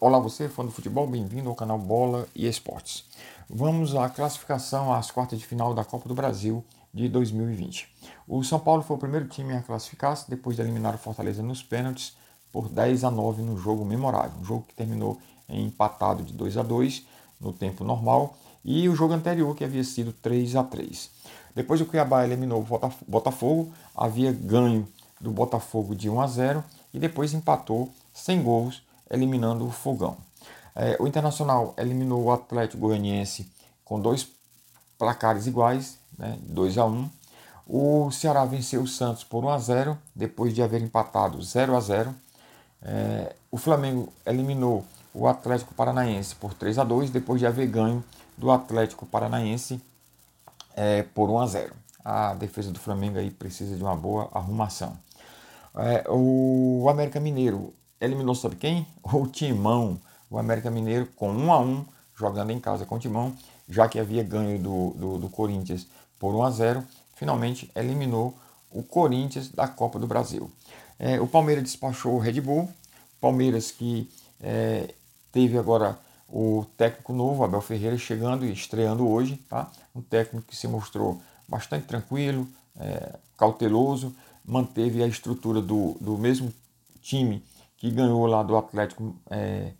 Olá você, fã do futebol, bem-vindo ao canal Bola e Esportes. Vamos à classificação às quartas de final da Copa do Brasil de 2020. O São Paulo foi o primeiro time a classificar-se depois de eliminar o Fortaleza nos pênaltis por 10 a 9 no jogo memorável, um jogo que terminou em empatado de 2 a 2 no tempo normal e o jogo anterior que havia sido 3 a 3. Depois o Cuiabá eliminou o Botafogo, havia ganho do Botafogo de 1 a 0 e depois empatou sem gols, eliminando o Fogão. É, o Internacional eliminou o Atlético Goianiense com dois placares iguais, né, 2 a 1. O Ceará venceu o Santos por 1 a 0 depois de haver empatado 0 a 0. É, o Flamengo eliminou o Atlético Paranaense por 3 a 2 depois de haver ganho do Atlético Paranaense é, por 1 a 0. A defesa do Flamengo aí precisa de uma boa arrumação. É, o América Mineiro eliminou sabe quem? O Timão. O América Mineiro com 1 a 1 jogando em casa com o Timão, já que havia ganho do, do, do Corinthians por 1 a 0, finalmente eliminou o Corinthians da Copa do Brasil. É, o Palmeiras despachou o Red Bull, Palmeiras que é, teve agora o técnico novo, Abel Ferreira, chegando e estreando hoje, tá? Um técnico que se mostrou bastante tranquilo, é, cauteloso, manteve a estrutura do, do mesmo time que ganhou lá do Atlético é,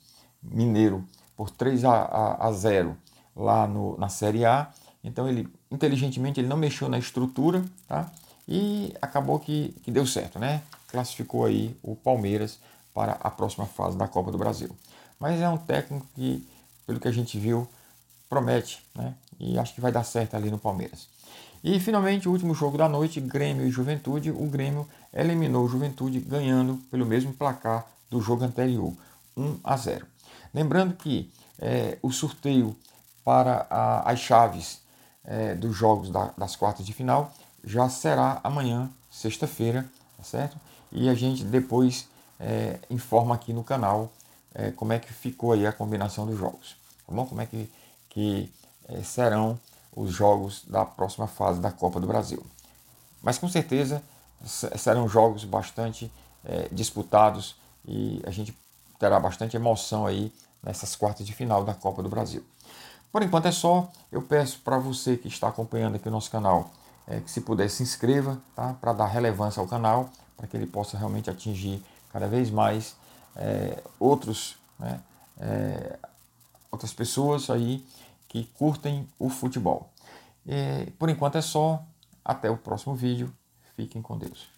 Mineiro por 3 a, a, a 0 lá no, na Série A. Então ele inteligentemente ele não mexeu na estrutura, tá? E acabou que, que deu certo, né? Classificou aí o Palmeiras para a próxima fase da Copa do Brasil. Mas é um técnico que, pelo que a gente viu, promete, né? E acho que vai dar certo ali no Palmeiras. E finalmente, o último jogo da noite, Grêmio e Juventude. O Grêmio eliminou o Juventude ganhando pelo mesmo placar do jogo anterior, 1 a 0. Lembrando que é, o sorteio para a, as chaves é, dos jogos da, das quartas de final já será amanhã, sexta-feira, tá certo? E a gente depois é, informa aqui no canal é, como é que ficou aí a combinação dos jogos, tá bom? Como é que, que é, serão os jogos da próxima fase da Copa do Brasil. Mas com certeza serão jogos bastante é, disputados e a gente terá bastante emoção aí nessas quartas de final da Copa do Brasil. Por enquanto é só. Eu peço para você que está acompanhando aqui o nosso canal é, que se puder se inscreva, tá? Para dar relevância ao canal, para que ele possa realmente atingir cada vez mais é, outros, né, é, outras pessoas aí que curtem o futebol. E, por enquanto é só. Até o próximo vídeo. Fiquem com Deus.